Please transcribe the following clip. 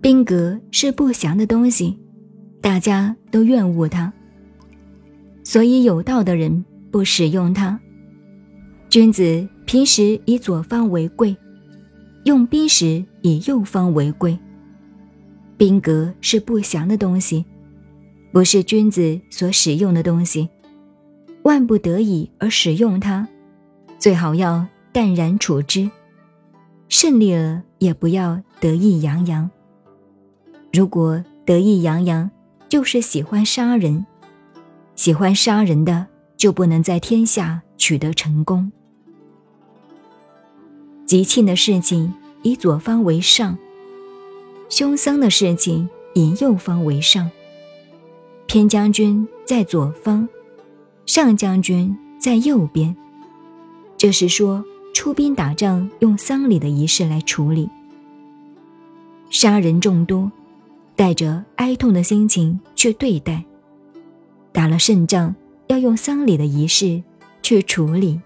兵革是不祥的东西，大家都厌恶它，所以有道的人不使用它。君子平时以左方为贵，用兵时以右方为贵。兵革是不祥的东西，不是君子所使用的东西。万不得已而使用它，最好要淡然处之。胜利了也不要得意洋洋。如果得意洋洋，就是喜欢杀人。喜欢杀人的，就不能在天下取得成功。吉庆的事情以左方为上，凶丧的事情以右方为上。偏将军在左方，上将军在右边。这是说出兵打仗用丧礼的仪式来处理。杀人众多，带着哀痛的心情去对待；打了胜仗，要用丧礼的仪式去处理。